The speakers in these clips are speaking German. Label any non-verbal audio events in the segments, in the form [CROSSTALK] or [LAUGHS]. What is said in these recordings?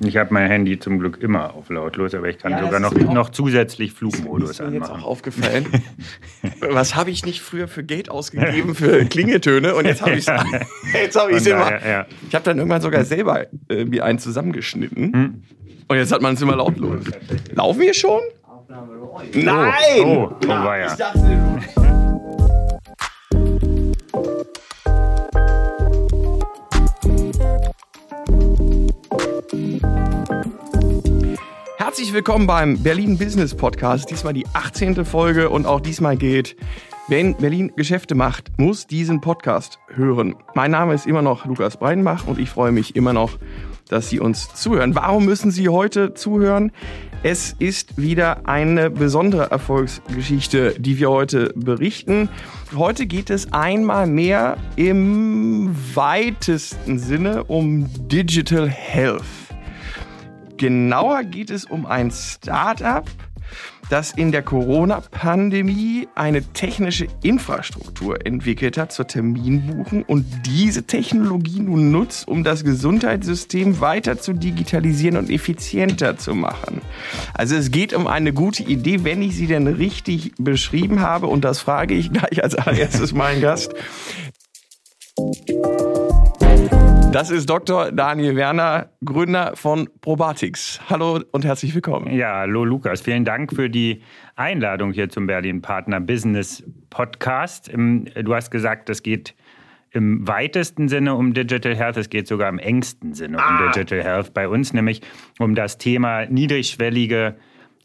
Ich habe mein Handy zum Glück immer auf lautlos, aber ich kann ja, sogar noch, noch zusätzlich Flugmodus ist mir anmachen. jetzt auch aufgefallen. [LAUGHS] Was habe ich nicht früher für Geld ausgegeben für Klingeltöne und jetzt habe ich es [LAUGHS] jetzt hab ich's immer. Ja. Ich habe dann irgendwann sogar selber äh, mir einen zusammengeschnitten hm. und jetzt hat man es immer lautlos. Laufen wir schon? Nein! Oh, oh, oh war ja. Ich dachte, Herzlich willkommen beim Berlin Business Podcast. Diesmal die 18. Folge und auch diesmal geht, wenn Berlin Geschäfte macht, muss diesen Podcast hören. Mein Name ist immer noch Lukas Breinbach und ich freue mich immer noch, dass Sie uns zuhören. Warum müssen Sie heute zuhören? Es ist wieder eine besondere Erfolgsgeschichte, die wir heute berichten. Heute geht es einmal mehr im weitesten Sinne um Digital Health. Genauer geht es um ein Startup, das in der Corona-Pandemie eine technische Infrastruktur entwickelt hat zur Terminbuchung und diese Technologie nun nutzt, um das Gesundheitssystem weiter zu digitalisieren und effizienter zu machen. Also es geht um eine gute Idee, wenn ich sie denn richtig beschrieben habe und das frage ich gleich als allererstes meinen Gast. Das ist Dr. Daniel Werner, Gründer von Probatix. Hallo und herzlich willkommen. Ja, hallo Lukas. Vielen Dank für die Einladung hier zum Berlin Partner Business Podcast. Du hast gesagt, es geht im weitesten Sinne um Digital Health, es geht sogar im engsten Sinne um ah. Digital Health bei uns, nämlich um das Thema niedrigschwellige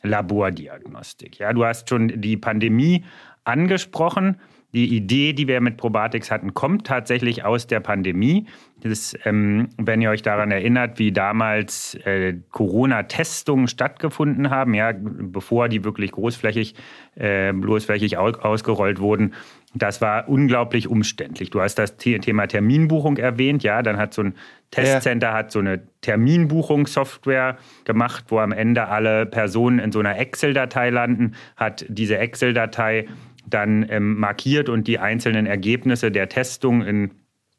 Labordiagnostik. Ja, du hast schon die Pandemie angesprochen. Die Idee, die wir mit Probatix hatten, kommt tatsächlich aus der Pandemie. Das, ähm, wenn ihr euch daran erinnert, wie damals äh, Corona-Testungen stattgefunden haben, ja, bevor die wirklich großflächig, äh, großflächig ausgerollt wurden, das war unglaublich umständlich. Du hast das Thema Terminbuchung erwähnt, ja, dann hat so ein Testcenter ja. hat so eine Terminbuchungssoftware gemacht, wo am Ende alle Personen in so einer Excel-Datei landen, hat diese Excel-Datei dann ähm, markiert und die einzelnen Ergebnisse der Testung in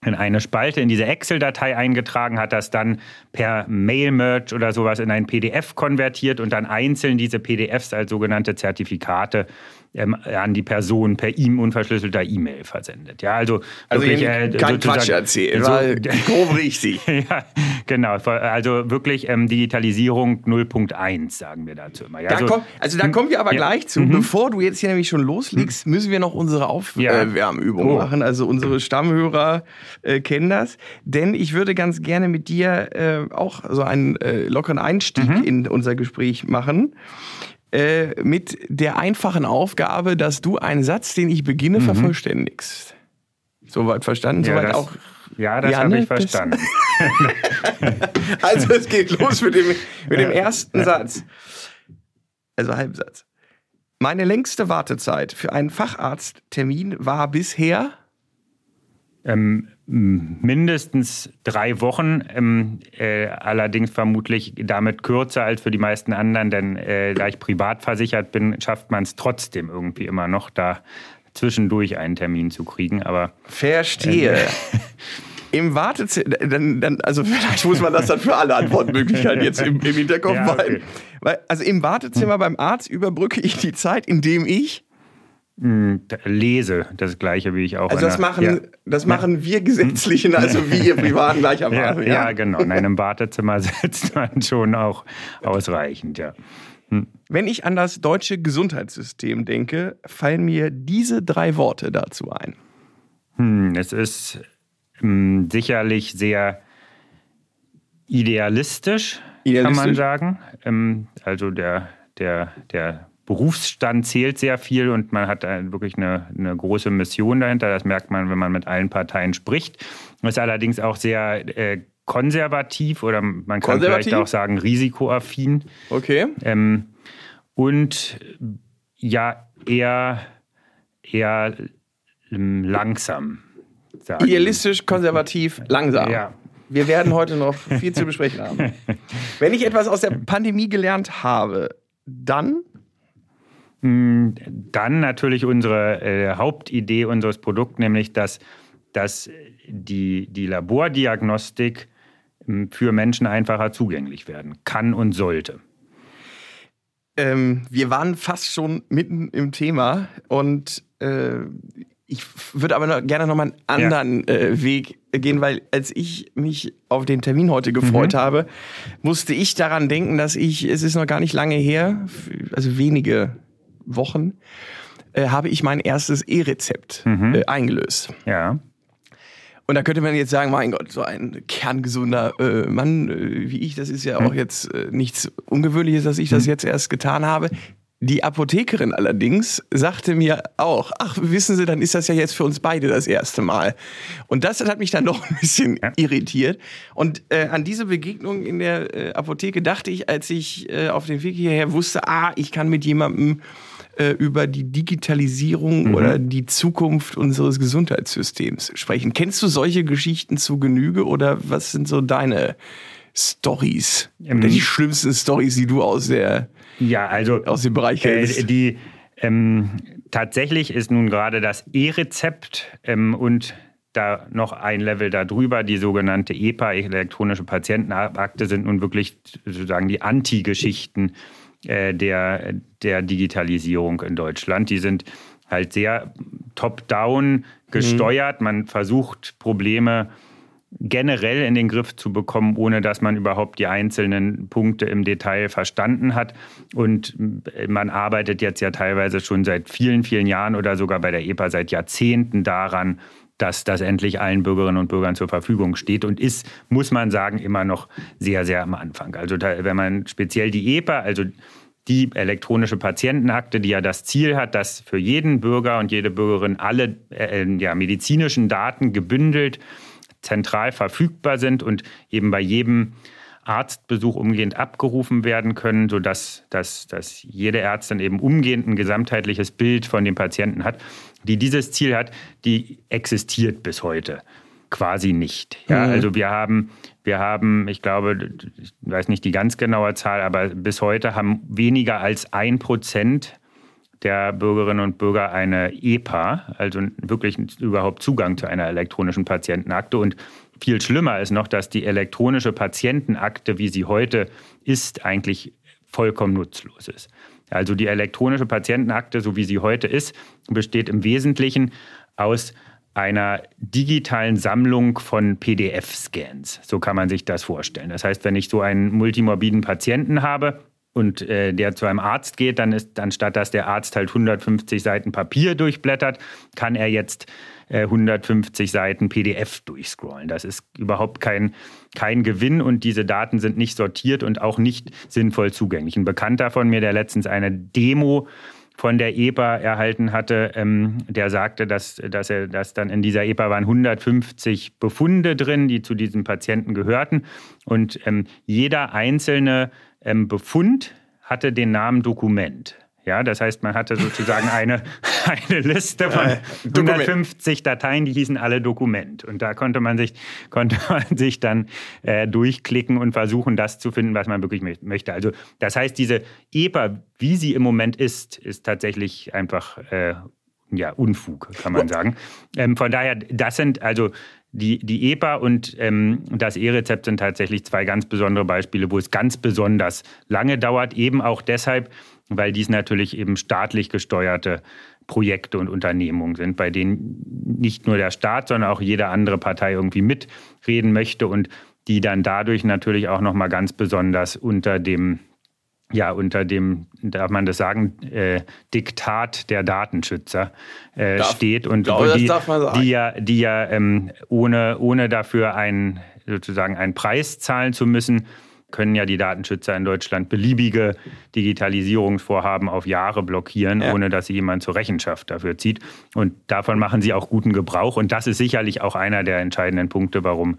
in eine Spalte in diese Excel-Datei eingetragen, hat das dann per Mail-Merge oder sowas in ein PDF konvertiert und dann einzeln diese PDFs als sogenannte Zertifikate ähm, an die Person per ihm unverschlüsselter E-Mail versendet. Ja, also, also wirklich, äh, kein Quatsch erzählen, so, [LAUGHS] grob richtig. [LAUGHS] ja, genau. Also wirklich ähm, Digitalisierung 0.1 sagen wir dazu immer. Ja, da also, komm, also da kommen wir aber ja. gleich zu. Mhm. Bevor du jetzt hier nämlich schon loslegst, mhm. müssen wir noch unsere Aufwärmübung ja. oh. machen. Also unsere Stammhörer äh, kennen das. Denn ich würde ganz gerne mit dir äh, auch so einen äh, lockeren Einstieg mhm. in unser Gespräch machen. Äh, mit der einfachen Aufgabe, dass du einen Satz, den ich beginne, mhm. vervollständigst. Soweit verstanden? Ja, Soweit das, auch. Ja, das habe ich verstanden. [LAUGHS] also es geht los mit dem, mit dem ersten Satz. Also Halbsatz. Meine längste Wartezeit für einen Facharzttermin war bisher ähm, mindestens drei Wochen, ähm, äh, allerdings vermutlich damit kürzer als für die meisten anderen, denn äh, da ich privat versichert bin, schafft man es trotzdem irgendwie immer noch, da zwischendurch einen Termin zu kriegen. Aber verstehe. [LAUGHS] Äh, Im Wartezimmer, dann, dann, also vielleicht muss man das dann für alle Antwortmöglichkeiten jetzt im, im Hinterkopf ja, okay. Weil, also im Wartezimmer hm. beim Arzt überbrücke ich die Zeit, indem ich lese das gleiche wie ich auch. Also das machen, ja. das machen wir Gesetzlichen, also wir [LAUGHS] Privaten gleichermaßen. Ja, ja. ja, genau. In einem Wartezimmer [LAUGHS] sitzt man schon auch ausreichend, ja. Hm. Wenn ich an das deutsche Gesundheitssystem denke, fallen mir diese drei Worte dazu ein. Hm, es ist hm, sicherlich sehr idealistisch, idealistisch, kann man sagen. Ähm, also der, der, der Berufsstand zählt sehr viel und man hat wirklich eine, eine, große Mission dahinter. Das merkt man, wenn man mit allen Parteien spricht. Ist allerdings auch sehr äh, konservativ oder man kann vielleicht auch sagen risikoaffin. Okay. Ähm, und ja, eher, eher langsam. Idealistisch, konservativ, langsam. Ja. Wir werden heute noch viel zu besprechen haben. [LAUGHS] Wenn ich etwas aus der Pandemie gelernt habe, dann dann natürlich unsere äh, Hauptidee unseres Produkts, nämlich dass, dass die, die Labordiagnostik ähm, für Menschen einfacher zugänglich werden kann und sollte. Ähm, wir waren fast schon mitten im Thema und äh, ich würde aber noch, gerne noch mal einen anderen ja. äh, Weg gehen, weil als ich mich auf den Termin heute gefreut mhm. habe, musste ich daran denken, dass ich, es ist noch gar nicht lange her, also wenige Wochen, äh, habe ich mein erstes E-Rezept mhm. äh, eingelöst. Ja. Und da könnte man jetzt sagen, mein Gott, so ein kerngesunder äh, Mann äh, wie ich, das ist ja auch mhm. jetzt äh, nichts Ungewöhnliches, dass ich das mhm. jetzt erst getan habe. Die Apothekerin allerdings sagte mir auch, ach, wissen Sie, dann ist das ja jetzt für uns beide das erste Mal. Und das hat mich dann [LAUGHS] doch ein bisschen ja. irritiert. Und äh, an diese Begegnung in der äh, Apotheke dachte ich, als ich äh, auf dem Weg hierher wusste, ah, ich kann mit jemandem äh, über die Digitalisierung mhm. oder die Zukunft unseres Gesundheitssystems sprechen. Kennst du solche Geschichten zu Genüge oder was sind so deine Stories? Oder die schlimmsten Stories, die du aus der ja, also aus dem Bereich äh, die ähm, tatsächlich ist nun gerade das E-Rezept ähm, und da noch ein Level darüber, die sogenannte EPA, elektronische Patientenakte, sind nun wirklich sozusagen die Anti-Geschichten äh, der, der Digitalisierung in Deutschland. Die sind halt sehr top-down gesteuert. Mhm. Man versucht Probleme generell in den Griff zu bekommen, ohne dass man überhaupt die einzelnen Punkte im Detail verstanden hat. Und äh, man arbeitet jetzt ja teilweise schon seit vielen, vielen Jahren oder sogar bei der EPA seit Jahrzehnten daran, dass das endlich allen Bürgerinnen und Bürgern zur Verfügung steht und ist, muss man sagen, immer noch sehr, sehr am Anfang. Also da, wenn man speziell die EPA, also die elektronische Patientenakte, die ja das Ziel hat, dass für jeden Bürger und jede Bürgerin alle äh, ja, medizinischen Daten gebündelt zentral verfügbar sind und eben bei jedem Arztbesuch umgehend abgerufen werden können, sodass dass, dass jede Ärztin eben umgehend ein gesamtheitliches Bild von dem Patienten hat. Die dieses Ziel hat, die existiert bis heute quasi nicht. Ja, mhm. Also wir haben, wir haben, ich glaube, ich weiß nicht die ganz genaue Zahl, aber bis heute haben weniger als ein Prozent der Bürgerinnen und Bürger eine EPA, also wirklich überhaupt Zugang zu einer elektronischen Patientenakte. Und viel schlimmer ist noch, dass die elektronische Patientenakte, wie sie heute ist, eigentlich vollkommen nutzlos ist. Also die elektronische Patientenakte, so wie sie heute ist, besteht im Wesentlichen aus einer digitalen Sammlung von PDF-Scans. So kann man sich das vorstellen. Das heißt, wenn ich so einen multimorbiden Patienten habe, und äh, der zu einem Arzt geht, dann ist, anstatt dass der Arzt halt 150 Seiten Papier durchblättert, kann er jetzt 150 Seiten PDF durchscrollen. Das ist überhaupt kein, kein Gewinn und diese Daten sind nicht sortiert und auch nicht sinnvoll zugänglich. Ein Bekannter von mir, der letztens eine Demo von der EPA erhalten hatte, ähm, der sagte, dass, dass er dass dann in dieser EPA waren 150 Befunde drin, die zu diesem Patienten gehörten. Und ähm, jeder einzelne ähm, Befund hatte den Namen Dokument. Ja, das heißt, man hatte sozusagen eine, [LAUGHS] eine Liste von 150 Dateien, die hießen alle Dokument. Und da konnte man sich, [LAUGHS] konnte man sich dann äh, durchklicken und versuchen, das zu finden, was man wirklich möchte. Also das heißt, diese EPA, wie sie im Moment ist, ist tatsächlich einfach äh, ja, Unfug, kann man sagen. Ähm, von daher, das sind also die, die EPA und ähm, das E-Rezept sind tatsächlich zwei ganz besondere Beispiele, wo es ganz besonders lange dauert, eben auch deshalb, weil dies natürlich eben staatlich gesteuerte Projekte und Unternehmungen sind, bei denen nicht nur der Staat, sondern auch jede andere Partei irgendwie mitreden möchte und die dann dadurch natürlich auch nochmal ganz besonders unter dem ja, unter dem, darf man das sagen, äh, Diktat der Datenschützer äh, darf, steht und glaube, die, die, ja, die ja ähm, ohne, ohne dafür einen, sozusagen einen Preis zahlen zu müssen, können ja die Datenschützer in Deutschland beliebige Digitalisierungsvorhaben auf Jahre blockieren, ja. ohne dass sie jemand zur Rechenschaft dafür zieht. Und davon machen sie auch guten Gebrauch. Und das ist sicherlich auch einer der entscheidenden Punkte, warum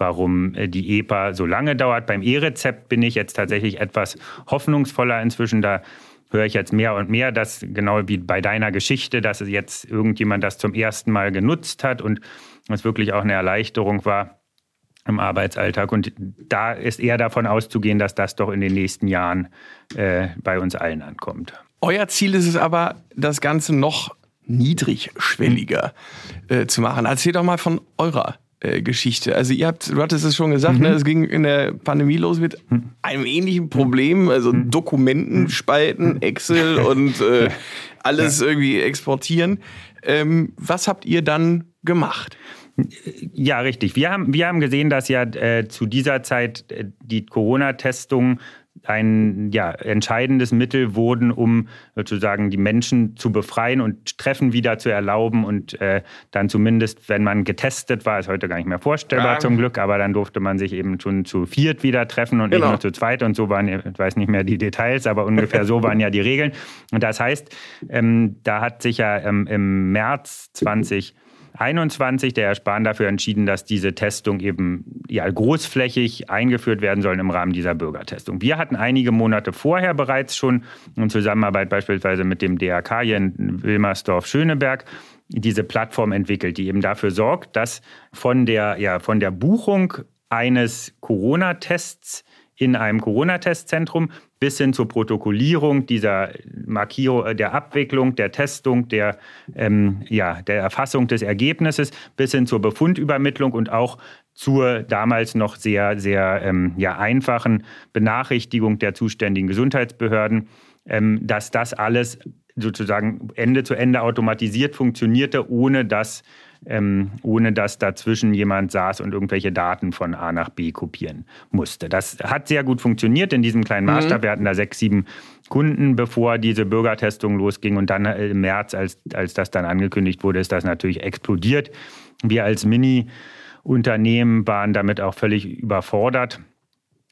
warum äh, die EPA so lange dauert. Beim E-Rezept bin ich jetzt tatsächlich etwas hoffnungsvoller inzwischen. Da höre ich jetzt mehr und mehr, dass genau wie bei deiner Geschichte, dass jetzt irgendjemand das zum ersten Mal genutzt hat und es wirklich auch eine Erleichterung war im Arbeitsalltag. Und da ist eher davon auszugehen, dass das doch in den nächsten Jahren äh, bei uns allen ankommt. Euer Ziel ist es aber, das Ganze noch niedrigschwelliger äh, zu machen. Erzähl doch mal von eurer äh, Geschichte. Also ihr habt, du hattest es schon gesagt, mhm. ne, es ging in der Pandemie los mit mhm. einem ähnlichen Problem, also mhm. Dokumenten spalten, Excel [LAUGHS] und äh, alles irgendwie exportieren. Ähm, was habt ihr dann gemacht? Ja, richtig. Wir haben, wir haben gesehen, dass ja äh, zu dieser Zeit äh, die Corona-Testung ein ja, entscheidendes Mittel wurden, um sozusagen die Menschen zu befreien und Treffen wieder zu erlauben und äh, dann zumindest, wenn man getestet war, ist heute gar nicht mehr vorstellbar ja. zum Glück, aber dann durfte man sich eben schon zu viert wieder treffen und genau. nicht nur zu zweit und so waren, ich weiß nicht mehr die Details, aber ungefähr so waren ja die Regeln. Und das heißt, ähm, da hat sich ja ähm, im März 20 21 der Herr Spahn dafür entschieden, dass diese Testung eben ja, großflächig eingeführt werden soll im Rahmen dieser Bürgertestung. Wir hatten einige Monate vorher bereits schon in Zusammenarbeit beispielsweise mit dem DRK hier in Wilmersdorf-Schöneberg diese Plattform entwickelt, die eben dafür sorgt, dass von der, ja, von der Buchung eines Corona-Tests in einem Corona-Testzentrum bis hin zur Protokollierung dieser Markierung, äh, der Abwicklung, der Testung, der, ähm, ja, der Erfassung des Ergebnisses, bis hin zur Befundübermittlung und auch zur damals noch sehr, sehr ähm, ja, einfachen Benachrichtigung der zuständigen Gesundheitsbehörden, ähm, dass das alles sozusagen Ende zu Ende automatisiert funktionierte, ohne dass ähm, ohne dass dazwischen jemand saß und irgendwelche Daten von A nach B kopieren musste. Das hat sehr gut funktioniert in diesem kleinen mhm. Maßstab. Mhm. Wir hatten da sechs, sieben Kunden, bevor diese Bürgertestung losging. Und dann äh, im März, als, als das dann angekündigt wurde, ist das natürlich explodiert. Wir als Mini-Unternehmen waren damit auch völlig überfordert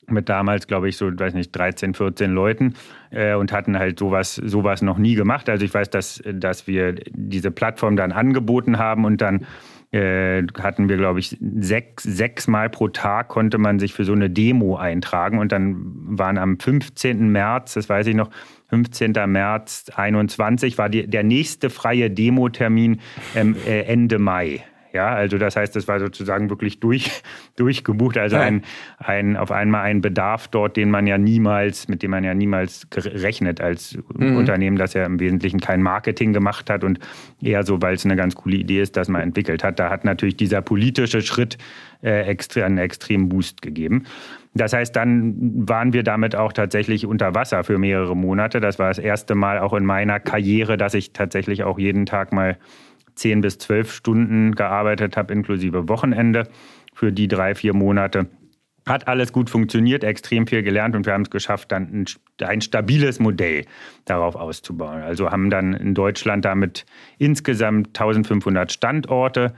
mit damals, glaube ich, so, weiß nicht, 13, 14 Leuten äh, und hatten halt sowas, sowas noch nie gemacht. Also ich weiß, dass, dass wir diese Plattform dann angeboten haben und dann äh, hatten wir, glaube ich, sechs, sechs Mal pro Tag konnte man sich für so eine Demo eintragen und dann waren am 15. März, das weiß ich noch, 15. März 21 war die, der nächste freie Demo-Termin ähm, äh, Ende Mai. Ja, also das heißt, das war sozusagen wirklich durch, [LAUGHS] durchgebucht. Also ein, ein, auf einmal ein Bedarf dort, den man ja niemals, mit dem man ja niemals rechnet als mhm. Unternehmen, das ja im Wesentlichen kein Marketing gemacht hat und eher so, weil es eine ganz coole Idee ist, dass man entwickelt hat. Da hat natürlich dieser politische Schritt äh, extra, einen extremen Boost gegeben. Das heißt, dann waren wir damit auch tatsächlich unter Wasser für mehrere Monate. Das war das erste Mal auch in meiner Karriere, dass ich tatsächlich auch jeden Tag mal zehn bis zwölf Stunden gearbeitet habe, inklusive Wochenende für die drei, vier Monate. Hat alles gut funktioniert, extrem viel gelernt und wir haben es geschafft, dann ein, ein, stabiles Modell darauf auszubauen. Also haben dann in Deutschland damit insgesamt 1500 Standorte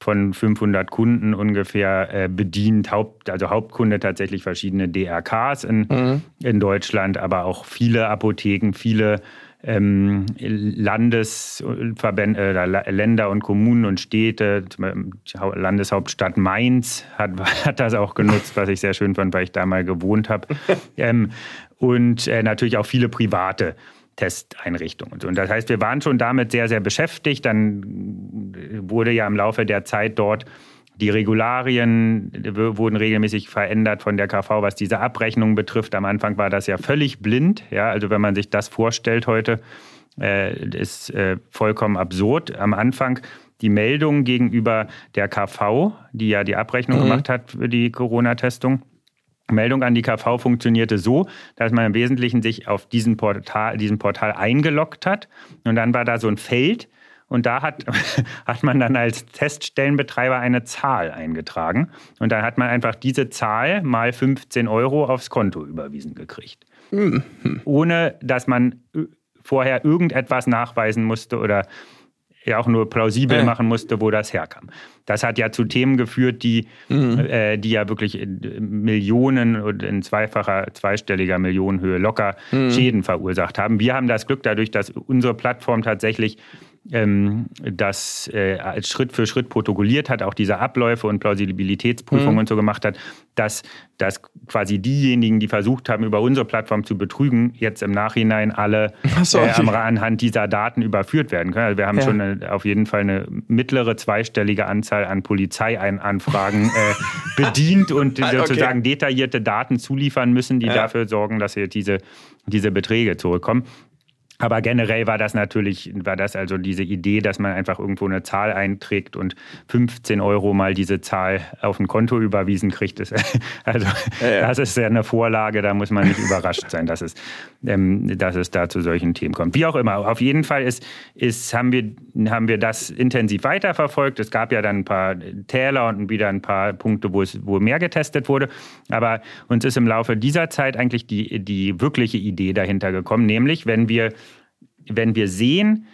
von 500 Kunden ungefähr äh, bedient. Haupt, also Hauptkunde tatsächlich verschiedene DRKs in, mhm. in Deutschland, aber auch viele Apotheken, viele ähm, Landesverbände, äh, Länder und Kommunen und Städte, Landeshauptstadt Mainz hat, [LAUGHS] hat das auch genutzt, was ich sehr schön fand, weil ich da mal gewohnt habe. [LAUGHS] ähm, und äh, natürlich auch viele private Testeinrichtungen. Und das heißt, wir waren schon damit sehr, sehr beschäftigt. Dann wurde ja im Laufe der Zeit dort die Regularien wurden regelmäßig verändert von der KV, was diese Abrechnung betrifft. Am Anfang war das ja völlig blind. Ja, also wenn man sich das vorstellt heute, äh, ist äh, vollkommen absurd. Am Anfang die Meldung gegenüber der KV, die ja die Abrechnung mhm. gemacht hat für die Corona-Testung. Meldung an die KV funktionierte so, dass man im Wesentlichen sich auf diesen Portal, diesen Portal eingeloggt hat. Und dann war da so ein Feld, und da hat, [LAUGHS] hat man dann als Teststellenbetreiber eine Zahl eingetragen. Und dann hat man einfach diese Zahl mal 15 Euro aufs Konto überwiesen gekriegt. Mhm. Ohne dass man vorher irgendetwas nachweisen musste oder ja auch nur plausibel ja. machen musste, wo das herkam. Das hat ja zu Themen geführt, die, mhm. äh, die ja wirklich Millionen und in zweifacher, zweistelliger Millionenhöhe locker mhm. Schäden verursacht haben. Wir haben das Glück dadurch, dass unsere Plattform tatsächlich ähm, das äh, Schritt für Schritt protokolliert hat, auch diese Abläufe und Plausibilitätsprüfungen mhm. und so gemacht hat, dass, dass quasi diejenigen, die versucht haben, über unsere Plattform zu betrügen, jetzt im Nachhinein alle so, okay. äh, anhand dieser Daten überführt werden können. Also wir haben ja. schon eine, auf jeden Fall eine mittlere zweistellige Anzahl an Polizeianfragen äh, [LAUGHS] bedient und ah, sozusagen okay. detaillierte Daten zuliefern müssen, die ja. dafür sorgen, dass wir diese, diese Beträge zurückkommen. Aber generell war das natürlich, war das also diese Idee, dass man einfach irgendwo eine Zahl einträgt und 15 Euro mal diese Zahl auf ein Konto überwiesen kriegt. Ist, [LAUGHS] also ja, ja. das ist ja eine Vorlage, da muss man nicht [LAUGHS] überrascht sein, dass es, ähm, dass es da zu solchen Themen kommt. Wie auch immer, auf jeden Fall ist, ist, haben, wir, haben wir das intensiv weiterverfolgt. Es gab ja dann ein paar Täler und wieder ein paar Punkte, wo es wo mehr getestet wurde. Aber uns ist im Laufe dieser Zeit eigentlich die, die wirkliche Idee dahinter gekommen, nämlich wenn wir wenn wir sehen,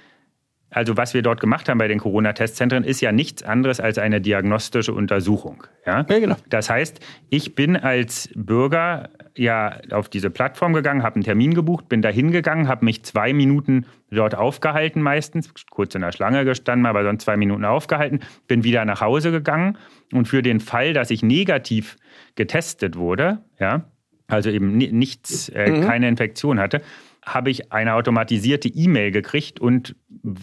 also was wir dort gemacht haben bei den Corona-Testzentren, ist ja nichts anderes als eine diagnostische Untersuchung. Ja? ja, genau. Das heißt, ich bin als Bürger ja auf diese Plattform gegangen, habe einen Termin gebucht, bin da hingegangen, habe mich zwei Minuten dort aufgehalten meistens, kurz in der Schlange gestanden, aber sonst zwei Minuten aufgehalten, bin wieder nach Hause gegangen und für den Fall, dass ich negativ getestet wurde, ja, also eben nichts, äh, mhm. keine Infektion hatte, habe ich eine automatisierte E-Mail gekriegt und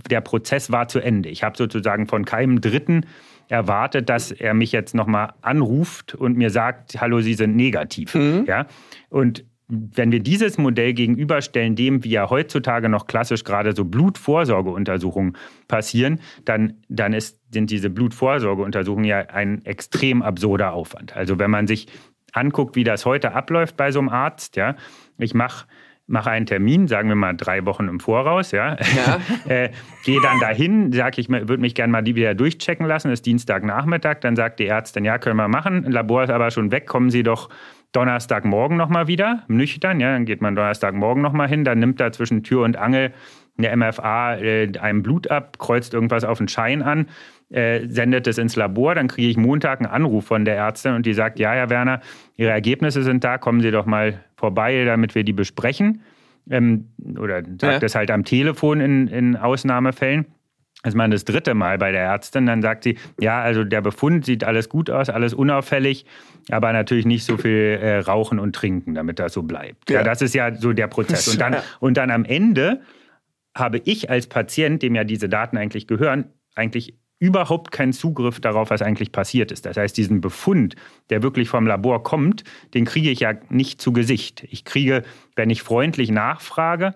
der Prozess war zu Ende. Ich habe sozusagen von keinem Dritten erwartet, dass er mich jetzt nochmal anruft und mir sagt, hallo, Sie sind negativ. Mhm. Ja? Und wenn wir dieses Modell gegenüberstellen dem, wie ja heutzutage noch klassisch gerade so Blutvorsorgeuntersuchungen passieren, dann, dann ist, sind diese Blutvorsorgeuntersuchungen ja ein extrem absurder Aufwand. Also wenn man sich anguckt, wie das heute abläuft bei so einem Arzt, ja, ich mache mache einen Termin, sagen wir mal drei Wochen im Voraus, ja, ja. [LAUGHS] äh, gehe dann dahin, sage ich, würde mich gerne mal die wieder durchchecken lassen, ist Dienstagnachmittag, dann sagt die Ärztin, ja, können wir machen, Labor ist aber schon weg, kommen Sie doch Donnerstagmorgen nochmal wieder, nüchtern, ja, dann geht man Donnerstagmorgen nochmal hin, dann nimmt da zwischen Tür und Angel eine MFA äh, einem Blut ab, kreuzt irgendwas auf den Schein an, äh, sendet es ins Labor, dann kriege ich Montag einen Anruf von der Ärztin und die sagt, ja, Herr Werner, Ihre Ergebnisse sind da, kommen Sie doch mal vorbei, damit wir die besprechen. Ähm, oder sagt ja. das halt am Telefon in, in Ausnahmefällen. Das ist mal das dritte Mal bei der Ärztin. Dann sagt sie, ja, also der Befund sieht alles gut aus, alles unauffällig, aber natürlich nicht so viel äh, Rauchen und Trinken, damit das so bleibt. Ja. ja. das ist ja so der Prozess. Und dann, und dann am Ende habe ich als Patient, dem ja diese Daten eigentlich gehören, eigentlich überhaupt keinen Zugriff darauf, was eigentlich passiert ist. Das heißt, diesen Befund, der wirklich vom Labor kommt, den kriege ich ja nicht zu Gesicht. Ich kriege, wenn ich freundlich nachfrage,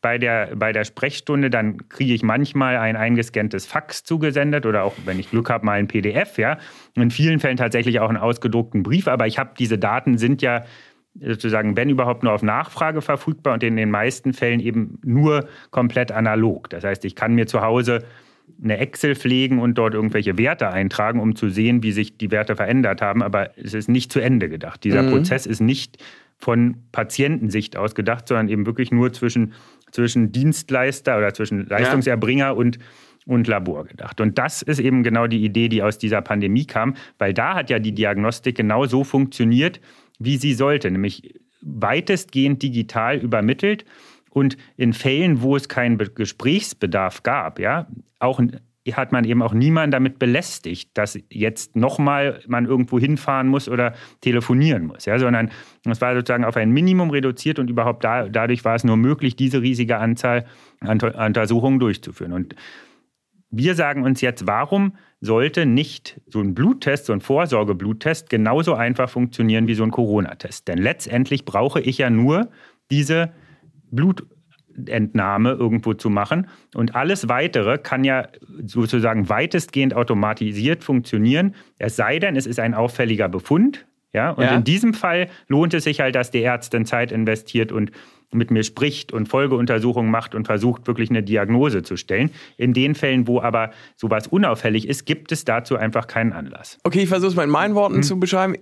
bei der, bei der Sprechstunde, dann kriege ich manchmal ein eingescanntes Fax zugesendet oder auch, wenn ich Glück habe, mal ein PDF, ja. In vielen Fällen tatsächlich auch einen ausgedruckten Brief, aber ich habe diese Daten sind ja sozusagen, wenn überhaupt, nur auf Nachfrage verfügbar und in den meisten Fällen eben nur komplett analog. Das heißt, ich kann mir zu Hause eine Excel pflegen und dort irgendwelche Werte eintragen, um zu sehen, wie sich die Werte verändert haben. Aber es ist nicht zu Ende gedacht. Dieser mhm. Prozess ist nicht von Patientensicht aus gedacht, sondern eben wirklich nur zwischen, zwischen Dienstleister oder zwischen Leistungserbringer ja. und, und Labor gedacht. Und das ist eben genau die Idee, die aus dieser Pandemie kam, weil da hat ja die Diagnostik genau so funktioniert, wie sie sollte, nämlich weitestgehend digital übermittelt und in Fällen, wo es keinen Gesprächsbedarf gab, ja, auch hat man eben auch niemanden damit belästigt, dass jetzt nochmal man irgendwo hinfahren muss oder telefonieren muss, ja, sondern es war sozusagen auf ein Minimum reduziert und überhaupt da, dadurch war es nur möglich, diese riesige Anzahl an Untersuchungen durchzuführen. Und wir sagen uns jetzt, warum sollte nicht so ein Bluttest, so ein Vorsorgebluttest genauso einfach funktionieren wie so ein Corona-Test? Denn letztendlich brauche ich ja nur diese Blutentnahme irgendwo zu machen. Und alles Weitere kann ja sozusagen weitestgehend automatisiert funktionieren, es sei denn, es ist ein auffälliger Befund. Ja, und ja. in diesem Fall lohnt es sich halt, dass die Ärztin Zeit investiert und mit mir spricht und Folgeuntersuchungen macht und versucht, wirklich eine Diagnose zu stellen. In den Fällen, wo aber sowas unauffällig ist, gibt es dazu einfach keinen Anlass. Okay, ich versuche es mal in meinen Worten hm. zu beschreiben.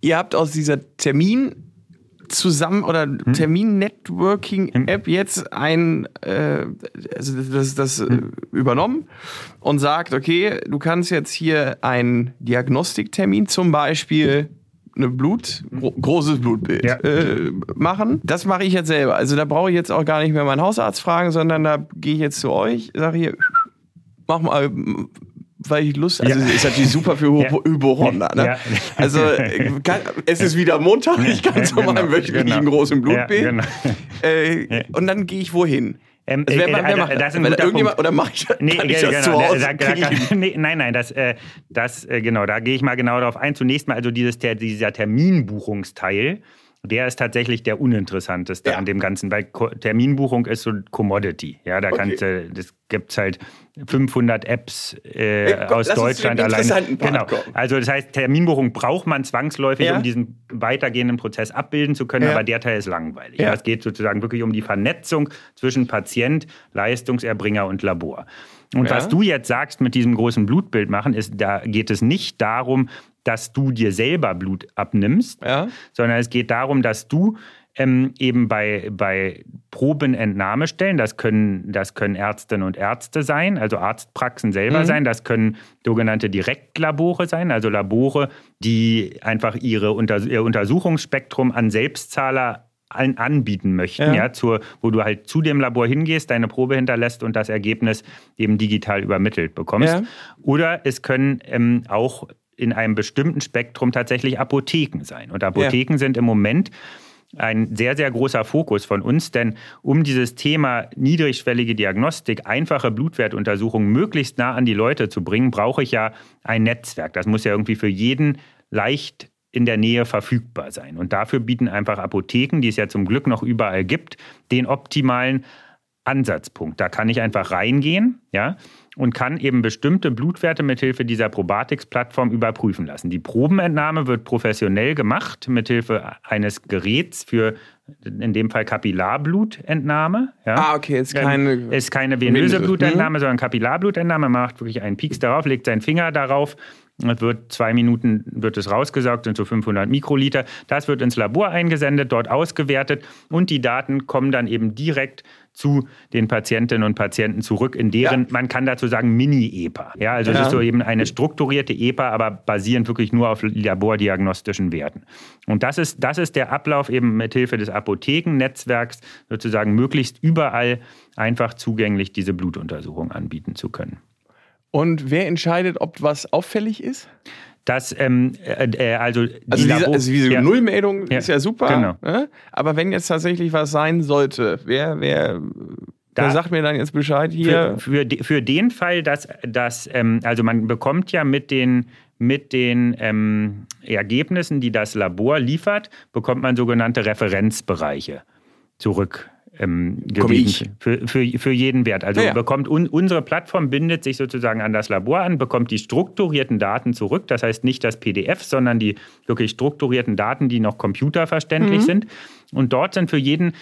Ihr habt aus dieser Termin- zusammen oder hm? Termin-Networking-App hm? jetzt ein, äh, also das, das hm? übernommen und sagt, okay, du kannst jetzt hier einen Diagnostiktermin zum Beispiel eine Blut, gro großes Blutbild ja. äh, machen. Das mache ich jetzt selber. Also da brauche ich jetzt auch gar nicht mehr meinen Hausarzt fragen, sondern da gehe ich jetzt zu euch, sage hier, mach mal, weil ich Lust, also ja. ist natürlich super für Hypochonder. Ne? Ja. Also kann, es ist wieder Montag, ich kann zu genau. meinem wöchentlichen genau. großen Blutbild. Genau. Äh, und dann gehe ich wohin? Ähm, also wer, äh, macht das? das irgendjemand, oder mache ich, nee, kann ich das genau, zu Hause da, da, da, nee, Nein, nein, das, äh, das äh, genau, da gehe ich mal genau darauf ein. Zunächst mal also dieses, dieser Terminbuchungsteil, der ist tatsächlich der uninteressanteste ja. an dem Ganzen, weil Terminbuchung ist so Commodity. Ja, da okay. kannst das gibt es halt 500 Apps äh, hey, aus Deutschland allein. Genau. Also das heißt, Terminbuchung braucht man zwangsläufig, ja. um diesen weitergehenden Prozess abbilden zu können, ja. aber der Teil ist langweilig. Ja. Es geht sozusagen wirklich um die Vernetzung zwischen Patient, Leistungserbringer und Labor. Und was du jetzt sagst mit diesem großen Blutbild machen, ist, da geht es nicht darum, dass du dir selber Blut abnimmst, ja. sondern es geht darum, dass du ähm, eben bei, bei Probenentnahmestellen, das können, das können Ärztinnen und Ärzte sein, also Arztpraxen selber mhm. sein, das können sogenannte Direktlabore sein, also Labore, die einfach ihre Unter ihr Untersuchungsspektrum an Selbstzahler anbieten möchten, ja. ja, zur, wo du halt zu dem Labor hingehst, deine Probe hinterlässt und das Ergebnis eben digital übermittelt bekommst. Ja. Oder es können ähm, auch in einem bestimmten Spektrum tatsächlich Apotheken sein. Und Apotheken ja. sind im Moment ein sehr, sehr großer Fokus von uns, denn um dieses Thema niedrigschwellige Diagnostik, einfache Blutwertuntersuchungen möglichst nah an die Leute zu bringen, brauche ich ja ein Netzwerk. Das muss ja irgendwie für jeden leicht in der Nähe verfügbar sein. Und dafür bieten einfach Apotheken, die es ja zum Glück noch überall gibt, den optimalen Ansatzpunkt. Da kann ich einfach reingehen, ja, und kann eben bestimmte Blutwerte mithilfe dieser Probatix-Plattform überprüfen lassen. Die Probenentnahme wird professionell gemacht mithilfe eines Geräts für in dem Fall Kapillarblutentnahme. Ja. Ah, okay, ist keine, ist keine venöse Blutentnahme, sondern Kapillarblutentnahme. Man macht wirklich einen Pieks darauf, legt seinen Finger darauf es wird zwei Minuten wird es rausgesaugt, sind so 500 Mikroliter. Das wird ins Labor eingesendet, dort ausgewertet und die Daten kommen dann eben direkt zu den Patientinnen und Patienten zurück, in deren, ja. man kann dazu sagen, Mini-EPA. Ja, also ja. es ist so eben eine strukturierte EPA, aber basierend wirklich nur auf labordiagnostischen Werten. Und das ist, das ist der Ablauf eben mit Hilfe des Apothekennetzwerks sozusagen möglichst überall einfach zugänglich diese Blutuntersuchung anbieten zu können. Und wer entscheidet, ob was auffällig ist? Das, ähm, äh, äh also, die also, diese, also diese ja. Nullmeldung ja. ist ja super. Genau. Ne? Aber wenn jetzt tatsächlich was sein sollte, wer, wer, da, wer sagt mir dann jetzt Bescheid hier? Für, für, für den Fall, dass, dass ähm, also man bekommt ja mit den mit den ähm, Ergebnissen, die das Labor liefert, bekommt man sogenannte Referenzbereiche zurück ähm, gewiesen für, für, für jeden Wert. Also ja, ja. bekommt un, unsere Plattform bindet sich sozusagen an das Labor an, bekommt die strukturierten Daten zurück. Das heißt nicht das PDF, sondern die wirklich strukturierten Daten, die noch computerverständlich mhm. sind. Und dort sind für jeden,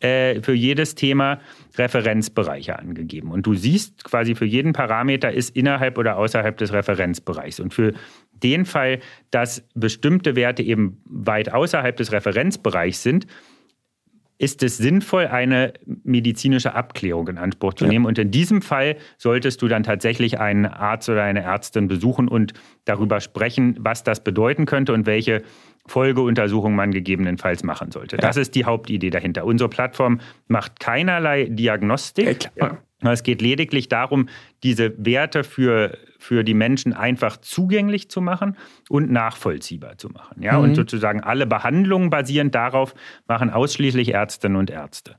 äh, für jedes Thema Referenzbereiche angegeben. Und du siehst quasi für jeden Parameter ist innerhalb oder außerhalb des Referenzbereichs. Und für den Fall, dass bestimmte Werte eben weit außerhalb des Referenzbereichs sind, ist es sinnvoll, eine medizinische Abklärung in Anspruch zu nehmen. Ja. Und in diesem Fall solltest du dann tatsächlich einen Arzt oder eine Ärztin besuchen und darüber sprechen, was das bedeuten könnte und welche Folgeuntersuchung man gegebenenfalls machen sollte. Ja. Das ist die Hauptidee dahinter. Unsere Plattform macht keinerlei Diagnostik. Ja, es geht lediglich darum, diese Werte für, für die Menschen einfach zugänglich zu machen und nachvollziehbar zu machen. Ja? Mhm. Und sozusagen alle Behandlungen basierend darauf machen ausschließlich Ärztinnen und Ärzte.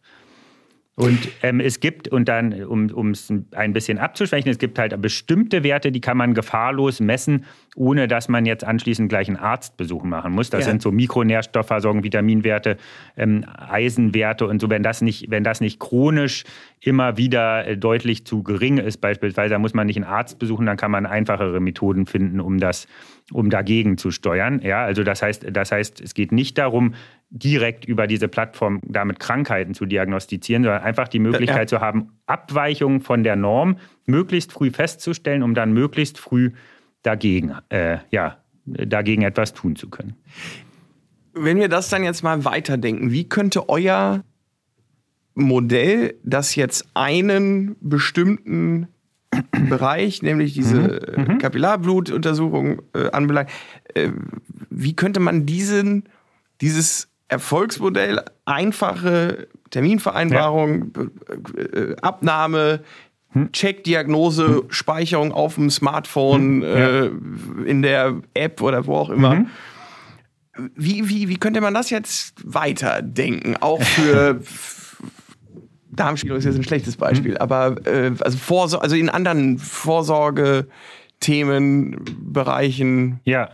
Und ähm, es gibt, und dann, um es ein bisschen abzuschwächen, es gibt halt bestimmte Werte, die kann man gefahrlos messen, ohne dass man jetzt anschließend gleich einen Arztbesuch machen muss. Das ja. sind so Mikronährstoffversorgung, Vitaminwerte, ähm, Eisenwerte und so. Wenn das, nicht, wenn das nicht chronisch immer wieder äh, deutlich zu gering ist, beispielsweise, dann muss man nicht einen Arzt besuchen, dann kann man einfachere Methoden finden, um das, um dagegen zu steuern. Ja, also das heißt, das heißt, es geht nicht darum, direkt über diese Plattform damit Krankheiten zu diagnostizieren, sondern einfach die Möglichkeit ja. zu haben, Abweichungen von der Norm möglichst früh festzustellen, um dann möglichst früh dagegen, äh, ja, dagegen etwas tun zu können. Wenn wir das dann jetzt mal weiterdenken, wie könnte euer Modell, das jetzt einen bestimmten [CLEARS THROAT] Bereich, nämlich diese mhm. mhm. Kapillarblutuntersuchung äh, anbelangt, äh, wie könnte man diesen, dieses Erfolgsmodell, einfache Terminvereinbarung, ja. Äh, Abnahme, hm? Checkdiagnose, hm? Speicherung auf dem Smartphone, hm? ja. äh, in der App oder wo auch immer. Mhm. Wie, wie, wie könnte man das jetzt weiterdenken? Auch für [LAUGHS] Darmspiegelung ist jetzt ein schlechtes Beispiel, mhm. aber äh, also, Vorsor also in anderen Vorsorgethemenbereichen. Ja.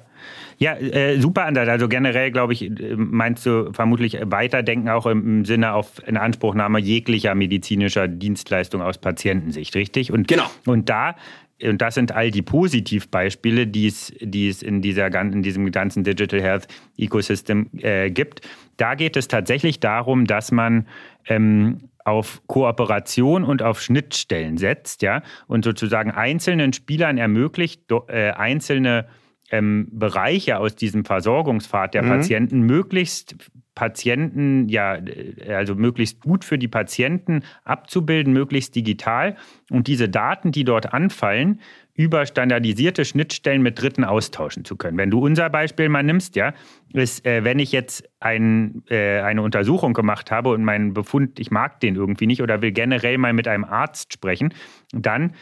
Ja, äh, super Ansatz. Also generell, glaube ich, äh, meinst du vermutlich weiterdenken auch im, Sinne auf Inanspruchnahme jeglicher medizinischer Dienstleistung aus Patientensicht, richtig? Und, genau. Und da und das sind all die Positivbeispiele, die es, die es in, dieser, in diesem ganzen Digital Health Ecosystem äh, gibt. Da geht es tatsächlich darum, dass man ähm, auf Kooperation und auf Schnittstellen setzt, ja, und sozusagen einzelnen Spielern ermöglicht, do, äh, einzelne ähm, Bereiche aus diesem Versorgungspfad der mhm. Patienten möglichst Patienten, ja, äh, also möglichst gut für die Patienten abzubilden, möglichst digital und diese Daten, die dort anfallen, über standardisierte Schnittstellen mit Dritten austauschen zu können. Wenn du unser Beispiel mal nimmst, ja, ist, äh, wenn ich jetzt ein, äh, eine Untersuchung gemacht habe und meinen Befund, ich mag den irgendwie nicht oder will generell mal mit einem Arzt sprechen, dann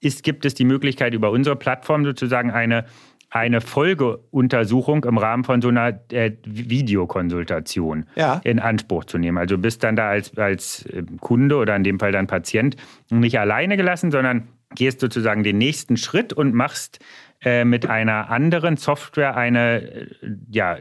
ist, gibt es die Möglichkeit, über unsere Plattform sozusagen eine eine Folgeuntersuchung im Rahmen von so einer äh, Videokonsultation ja. in Anspruch zu nehmen. Also du bist dann da als, als äh, Kunde oder in dem Fall dann Patient nicht alleine gelassen, sondern gehst sozusagen den nächsten Schritt und machst äh, mit einer anderen Software eine äh, ja,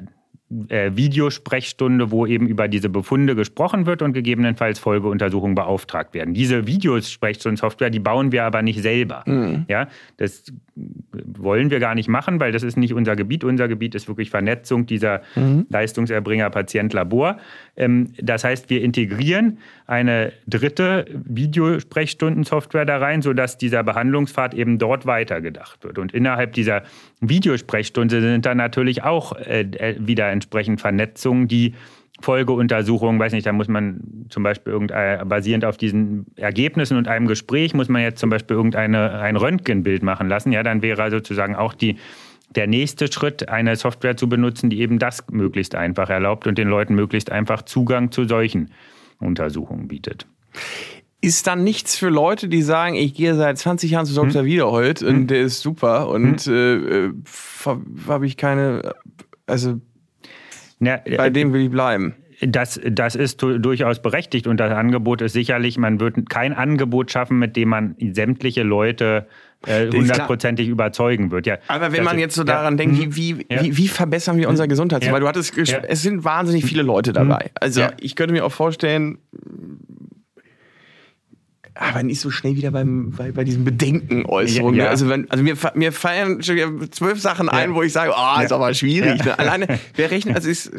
äh, Videosprechstunde, wo eben über diese Befunde gesprochen wird und gegebenenfalls Folgeuntersuchungen beauftragt werden. Diese Videosprechstundensoftware, die bauen wir aber nicht selber. Mhm. Ja, das wollen wir gar nicht machen, weil das ist nicht unser Gebiet. Unser Gebiet ist wirklich Vernetzung dieser mhm. Leistungserbringer Patient-Labor. Ähm, das heißt, wir integrieren eine dritte Videosprechstundensoftware da rein, sodass dieser Behandlungspfad eben dort weitergedacht wird. Und innerhalb dieser Videosprechstunde sind dann natürlich auch äh, äh wieder entsprechend Vernetzungen, die Folgeuntersuchungen, weiß nicht, da muss man zum Beispiel irgendein, basierend auf diesen Ergebnissen und einem Gespräch, muss man jetzt zum Beispiel irgendeine, ein Röntgenbild machen lassen. Ja, dann wäre sozusagen auch die, der nächste Schritt, eine Software zu benutzen, die eben das möglichst einfach erlaubt und den Leuten möglichst einfach Zugang zu solchen Untersuchungen bietet ist dann nichts für Leute, die sagen, ich gehe seit 20 Jahren zu Dr. Hm. Wiederholt und hm. der ist super und hm. äh, äh habe ich keine, also ja, bei äh, dem will ich bleiben. Das, das ist durchaus berechtigt und das Angebot ist sicherlich, man wird kein Angebot schaffen, mit dem man sämtliche Leute äh, hundertprozentig äh, überzeugen wird. Ja, Aber wenn man jetzt so daran ja, denkt, wie, wie, ja. wie, wie, verbessern wir unser Gesundheitssystem? Ja. Weil du hattest, es sind wahnsinnig viele Leute dabei. Also ich könnte mir auch vorstellen, aber nicht so schnell wieder beim, bei, bei diesen Bedenkenäußerungen. Ja, ja. Also, wenn, also mir, mir fallen schon zwölf Sachen ja. ein, wo ich sage, oh, ist aber schwierig. Ne? Alleine, wer rechnet, also ist,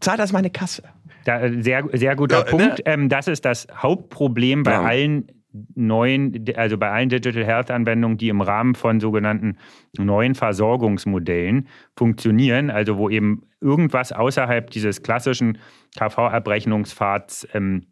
zahlt das meine Kasse. Da, sehr, sehr guter Punkt. Ne? Ähm, das ist das Hauptproblem bei allen neuen, also bei allen Digital Health Anwendungen, die im Rahmen von sogenannten neuen Versorgungsmodellen funktionieren, also wo eben irgendwas außerhalb dieses klassischen KV-Abrechnungspfads ähm,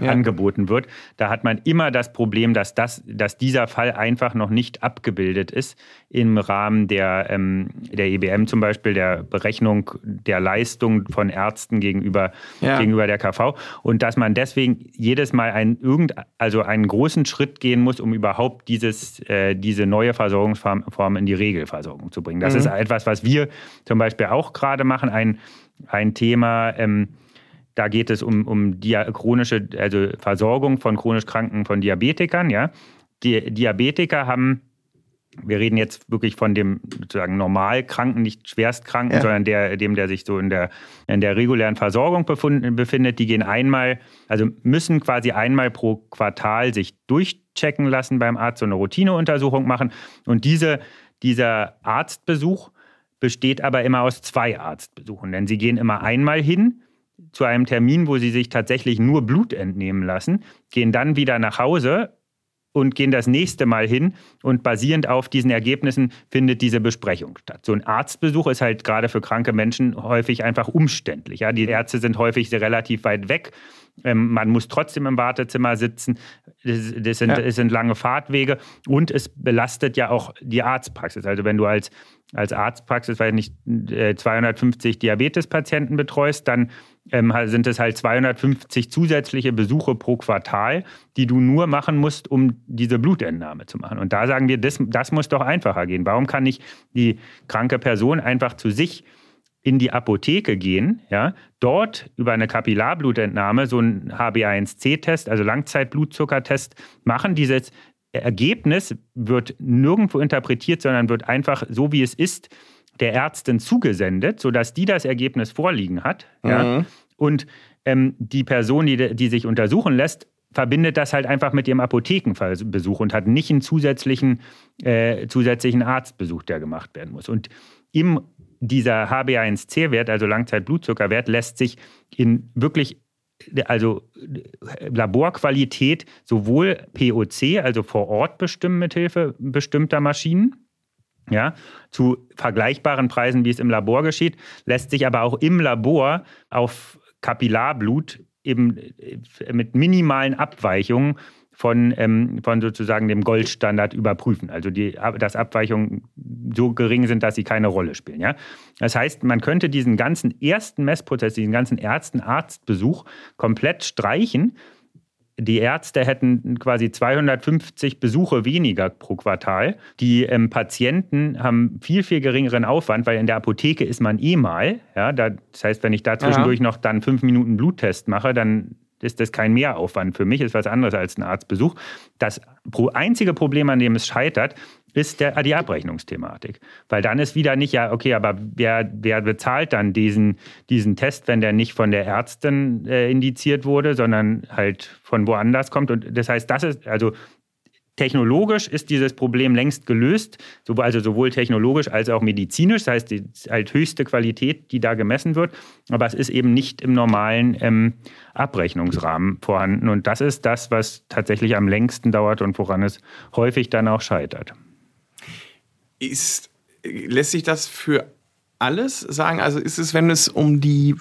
ja. angeboten wird. Da hat man immer das Problem, dass, das, dass dieser Fall einfach noch nicht abgebildet ist im Rahmen der, ähm, der EBM zum Beispiel, der Berechnung der Leistung von Ärzten gegenüber, ja. gegenüber der KV. Und dass man deswegen jedes Mal einen, irgend, also einen großen Schritt gehen muss, um überhaupt dieses, äh, diese neue Versorgungsform in die Regelversorgung zu bringen. Das mhm. ist etwas, was wir zum Beispiel auch gerade machen. Ein, ein Thema, ähm, da geht es um, um chronische, also Versorgung von chronisch Kranken, von Diabetikern. Ja. Die Diabetiker haben, wir reden jetzt wirklich von dem sozusagen Normalkranken, nicht Schwerstkranken, ja. sondern der, dem, der sich so in der, in der regulären Versorgung befunden, befindet, die gehen einmal, also müssen quasi einmal pro Quartal sich durchchecken lassen beim Arzt, so eine Routineuntersuchung machen. Und diese, dieser Arztbesuch besteht aber immer aus zwei Arztbesuchen, denn sie gehen immer einmal hin zu einem Termin, wo sie sich tatsächlich nur Blut entnehmen lassen, gehen dann wieder nach Hause und gehen das nächste Mal hin und basierend auf diesen Ergebnissen findet diese Besprechung statt. So ein Arztbesuch ist halt gerade für kranke Menschen häufig einfach umständlich. Ja? Die Ärzte sind häufig relativ weit weg. Ähm, man muss trotzdem im Wartezimmer sitzen. Das, das, sind, ja. das, sind, lange Fahrtwege und es belastet ja auch die Arztpraxis. Also wenn du als, als Arztpraxis, weil nicht 250 äh, Diabetespatienten betreust, dann ähm, sind es halt 250 zusätzliche Besuche pro Quartal, die du nur machen musst, um diese Blutentnahme zu machen. Und da sagen wir, das, das muss doch einfacher gehen. Warum kann nicht die kranke Person einfach zu sich in die Apotheke gehen, ja, dort über eine Kapillarblutentnahme so einen HbA1c-Test, also Langzeitblutzuckertest machen. Dieses Ergebnis wird nirgendwo interpretiert, sondern wird einfach so wie es ist der Ärztin zugesendet, sodass die das Ergebnis vorliegen hat. Mhm. Ja? Und ähm, die Person, die, die sich untersuchen lässt, verbindet das halt einfach mit ihrem Apothekenbesuch und hat nicht einen zusätzlichen, äh, zusätzlichen Arztbesuch, der gemacht werden muss. Und im dieser HbA1c-Wert, also Langzeitblutzuckerwert, lässt sich in wirklich also Laborqualität sowohl POC, also vor Ort bestimmen mithilfe bestimmter Maschinen, ja, zu vergleichbaren Preisen, wie es im Labor geschieht, lässt sich aber auch im Labor auf Kapillarblut eben äh, mit minimalen Abweichungen von, ähm, von sozusagen dem Goldstandard überprüfen. Also die, dass Abweichungen so gering sind, dass sie keine Rolle spielen. Ja? Das heißt, man könnte diesen ganzen ersten Messprozess, diesen ganzen ersten Arztbesuch komplett streichen. Die Ärzte hätten quasi 250 Besuche weniger pro Quartal. Die ähm, Patienten haben viel, viel geringeren Aufwand, weil in der Apotheke ist man eh mal. Ja, das heißt, wenn ich da zwischendurch ja. noch dann fünf Minuten Bluttest mache, dann ist das kein Mehraufwand für mich, ist was anderes als ein Arztbesuch. Das einzige Problem, an dem es scheitert, ist der, die Abrechnungsthematik. Weil dann ist wieder nicht, ja, okay, aber wer, wer bezahlt dann diesen, diesen Test, wenn der nicht von der Ärztin äh, indiziert wurde, sondern halt von woanders kommt? Und das heißt, das ist, also Technologisch ist dieses Problem längst gelöst, also sowohl technologisch als auch medizinisch. Das heißt, die halt höchste Qualität, die da gemessen wird. Aber es ist eben nicht im normalen ähm, Abrechnungsrahmen vorhanden. Und das ist das, was tatsächlich am längsten dauert und woran es häufig dann auch scheitert. Ist, lässt sich das für alles sagen? Also ist es, wenn es um die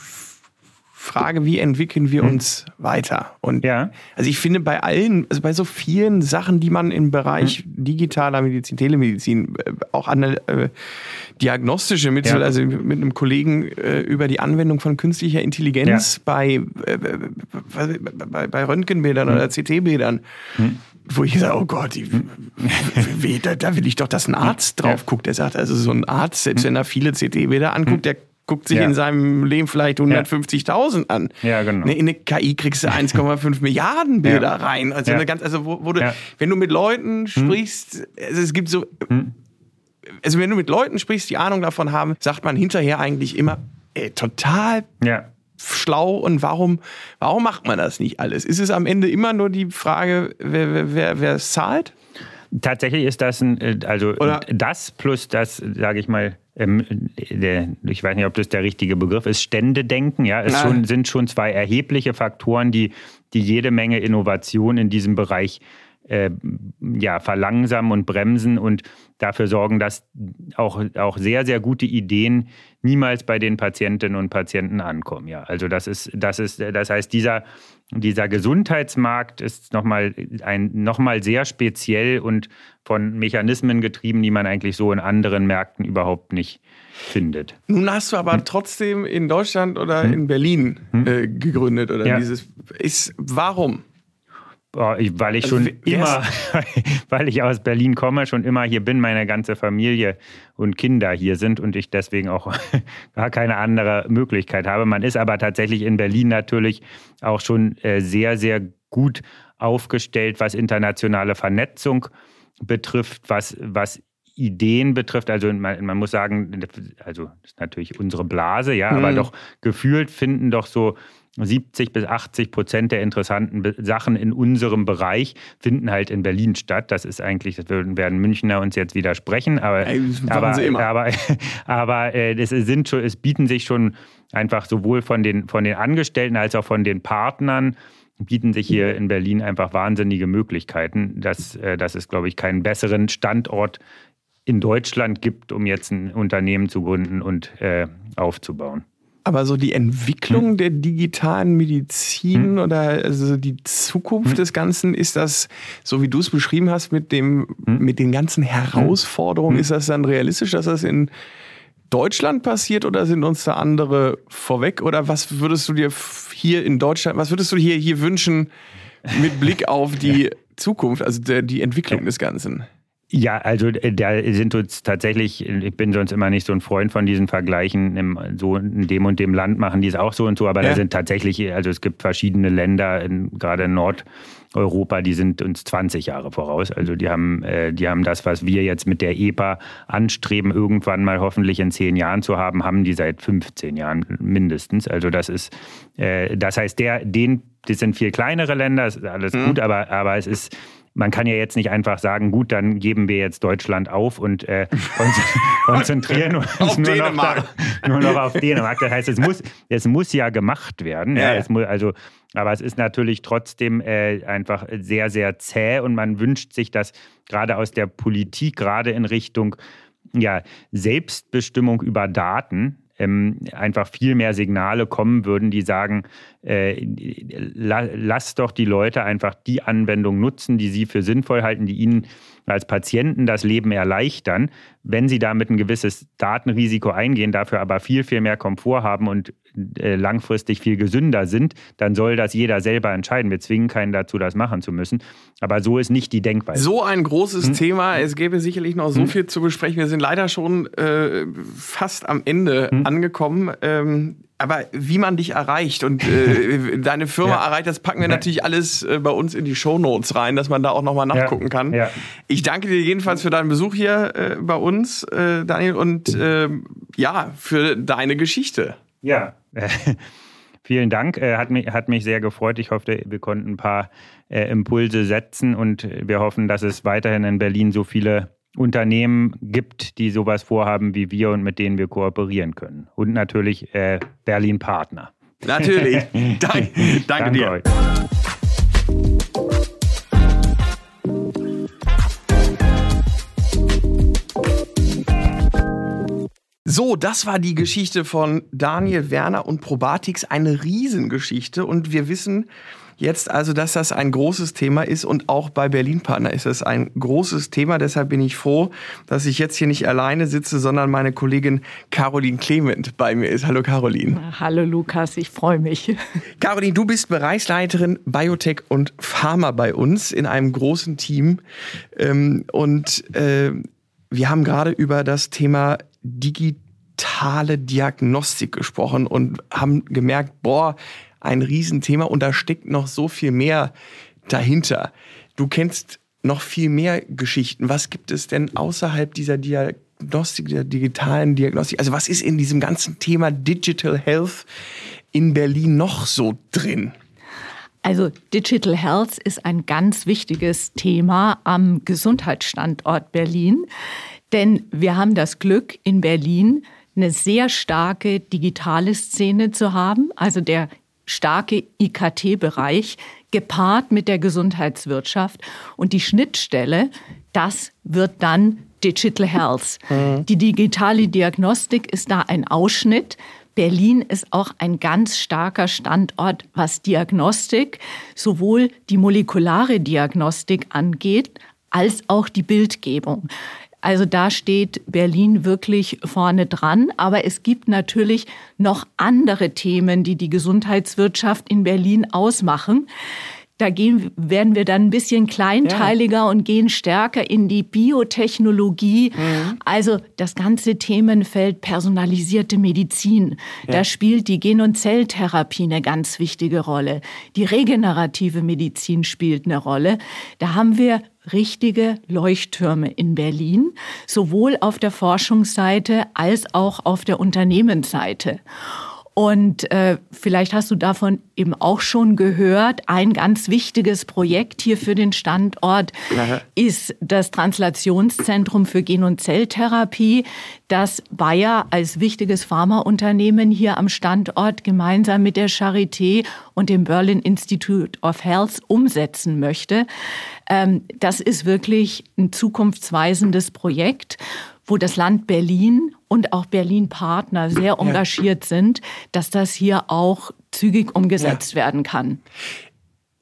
Frage, wie entwickeln wir hm. uns hm. weiter? Und ja. also ich finde bei allen, also bei so vielen Sachen, die man im Bereich hm. digitaler Medizin, Telemedizin, äh, auch an äh, diagnostische Mittel, ja. also mit einem Kollegen äh, über die Anwendung von künstlicher Intelligenz ja. bei, äh, bei, bei Röntgenbildern hm. oder CT-Bildern, hm. Wo ich sage, oh Gott, wie, da, da, will ich doch, dass ein Arzt drauf guckt. Der sagt, also so ein Arzt, selbst wenn er viele CT-Bilder anguckt, der guckt sich ja. in seinem Leben vielleicht 150.000 an. Ja, genau. In eine KI kriegst du [LAUGHS] 1,5 Milliarden Bilder ja. rein. Also eine ganz, also wo, wo du, wenn du mit Leuten hm. sprichst, hm. also es gibt so, hm. also wenn du mit Leuten sprichst, die Ahnung davon haben, sagt man hinterher eigentlich immer, ey, total ja. Schlau und warum, warum macht man das nicht alles? Ist es am Ende immer nur die Frage, wer, wer, wer es zahlt? Tatsächlich ist das ein, äh, also Oder? das plus das, sage ich mal, ähm, ich weiß nicht, ob das der richtige Begriff ist, Ständedenken, ja, es schon, sind schon zwei erhebliche Faktoren, die, die jede Menge Innovation in diesem Bereich äh, ja, verlangsamen und bremsen und dafür sorgen, dass auch, auch sehr, sehr gute Ideen niemals bei den Patientinnen und Patienten ankommen. Ja, also das ist, das ist, das heißt, dieser, dieser Gesundheitsmarkt ist nochmal ein, nochmal sehr speziell und von Mechanismen getrieben, die man eigentlich so in anderen Märkten überhaupt nicht findet. Nun hast du aber hm. trotzdem in Deutschland oder hm. in Berlin hm. äh, gegründet oder ja. dieses ist warum? Weil ich also, schon [LAUGHS] immer, [LAUGHS] weil ich aus Berlin komme, schon immer hier bin, meine ganze Familie und Kinder hier sind und ich deswegen auch [LAUGHS] gar keine andere Möglichkeit habe. Man ist aber tatsächlich in Berlin natürlich auch schon äh, sehr, sehr gut aufgestellt, was internationale Vernetzung betrifft, was, was Ideen betrifft, also man, man, muss sagen, also das ist natürlich unsere Blase, ja, mhm. aber doch gefühlt finden doch so 70 bis 80 Prozent der interessanten Sachen in unserem Bereich finden halt in Berlin statt. Das ist eigentlich, das werden Münchner uns jetzt widersprechen, aber, Ey, aber, aber, [LAUGHS] aber äh, es, sind schon, es bieten sich schon einfach sowohl von den, von den Angestellten als auch von den Partnern bieten sich hier in Berlin einfach wahnsinnige Möglichkeiten, dass, äh, dass es, glaube ich, keinen besseren Standort in Deutschland gibt, um jetzt ein Unternehmen zu gründen und äh, aufzubauen. Aber so die Entwicklung hm. der digitalen Medizin hm. oder also die Zukunft hm. des Ganzen, ist das, so wie du es beschrieben hast, mit, dem, hm. mit den ganzen Herausforderungen, hm. ist das dann realistisch, dass das in Deutschland passiert oder sind uns da andere vorweg? Oder was würdest du dir hier in Deutschland, was würdest du hier, hier wünschen mit Blick auf die [LAUGHS] Zukunft, also der, die Entwicklung des Ganzen? Ja, also äh, da sind uns tatsächlich, ich bin sonst immer nicht so ein Freund von diesen Vergleichen, im, so in dem und dem Land machen die es auch so und so, aber ja. da sind tatsächlich, also es gibt verschiedene Länder, in, gerade in Nordeuropa, die sind uns 20 Jahre voraus. Also die haben, äh, die haben das, was wir jetzt mit der EPA anstreben, irgendwann mal hoffentlich in zehn Jahren zu haben, haben die seit 15 Jahren mindestens. Also das ist, äh, das heißt, der, den, das sind viel kleinere Länder, ist alles mhm. gut, aber, aber es ist man kann ja jetzt nicht einfach sagen, gut, dann geben wir jetzt Deutschland auf und äh, [LAUGHS] konzentrieren uns nur noch, da, nur, noch auf Dänemark. Das heißt, es muss, es muss ja gemacht werden. Ja, ja. Muss, also, aber es ist natürlich trotzdem äh, einfach sehr, sehr zäh und man wünscht sich, dass gerade aus der Politik, gerade in Richtung ja, Selbstbestimmung über Daten, ähm, einfach viel mehr Signale kommen würden, die sagen, äh, la, lasst doch die Leute einfach die Anwendung nutzen, die sie für sinnvoll halten, die ihnen als Patienten das Leben erleichtern, wenn sie damit ein gewisses Datenrisiko eingehen, dafür aber viel, viel mehr Komfort haben und langfristig viel gesünder sind, dann soll das jeder selber entscheiden. Wir zwingen keinen dazu, das machen zu müssen. Aber so ist nicht die Denkweise. So ein großes hm? Thema. Es gäbe sicherlich noch so hm? viel zu besprechen. Wir sind leider schon äh, fast am Ende hm? angekommen. Ähm, aber wie man dich erreicht und äh, [LAUGHS] deine Firma ja. erreicht, das packen wir natürlich alles äh, bei uns in die Shownotes rein, dass man da auch nochmal nachgucken ja. kann. Ja. Ich danke dir jedenfalls für deinen Besuch hier äh, bei uns, äh, Daniel, und ähm, ja, für deine Geschichte. Ja, [LAUGHS] vielen Dank. Äh, hat, mich, hat mich sehr gefreut. Ich hoffe, wir konnten ein paar äh, Impulse setzen und wir hoffen, dass es weiterhin in Berlin so viele Unternehmen gibt, die sowas vorhaben wie wir und mit denen wir kooperieren können. Und natürlich äh, Berlin Partner. Natürlich. [LAUGHS] Dank, danke, danke dir. Euch. So, das war die Geschichte von Daniel Werner und Probatix, eine Riesengeschichte. Und wir wissen, jetzt also, dass das ein großes Thema ist und auch bei Berlin Partner ist es ein großes Thema. Deshalb bin ich froh, dass ich jetzt hier nicht alleine sitze, sondern meine Kollegin Caroline Clement bei mir ist. Hallo Caroline. Hallo Lukas, ich freue mich. [LAUGHS] Caroline, du bist Bereichsleiterin Biotech und Pharma bei uns in einem großen Team. Ähm, und äh, wir haben gerade über das Thema digitale Diagnostik gesprochen und haben gemerkt, boah, ein Riesenthema und da steckt noch so viel mehr dahinter. Du kennst noch viel mehr Geschichten. Was gibt es denn außerhalb dieser Diagnostik, der digitalen Diagnostik? Also was ist in diesem ganzen Thema Digital Health in Berlin noch so drin? Also Digital Health ist ein ganz wichtiges Thema am Gesundheitsstandort Berlin, denn wir haben das Glück in Berlin eine sehr starke digitale Szene zu haben. Also der starke IKT-Bereich gepaart mit der Gesundheitswirtschaft. Und die Schnittstelle, das wird dann Digital Health. Mhm. Die digitale Diagnostik ist da ein Ausschnitt. Berlin ist auch ein ganz starker Standort, was Diagnostik, sowohl die molekulare Diagnostik angeht, als auch die Bildgebung. Also da steht Berlin wirklich vorne dran. Aber es gibt natürlich noch andere Themen, die die Gesundheitswirtschaft in Berlin ausmachen. Da gehen, werden wir dann ein bisschen kleinteiliger ja. und gehen stärker in die Biotechnologie. Mhm. Also das ganze Themenfeld personalisierte Medizin. Ja. Da spielt die Gen- und Zelltherapie eine ganz wichtige Rolle. Die regenerative Medizin spielt eine Rolle. Da haben wir richtige Leuchttürme in Berlin, sowohl auf der Forschungsseite als auch auf der Unternehmensseite. Und äh, vielleicht hast du davon eben auch schon gehört. Ein ganz wichtiges Projekt hier für den Standort Aha. ist das Translationszentrum für Gen- und Zelltherapie, das Bayer als wichtiges Pharmaunternehmen hier am Standort gemeinsam mit der Charité und dem Berlin Institute of Health umsetzen möchte. Ähm, das ist wirklich ein zukunftsweisendes Projekt wo das Land Berlin und auch Berlin-Partner sehr engagiert ja. sind, dass das hier auch zügig umgesetzt ja. werden kann.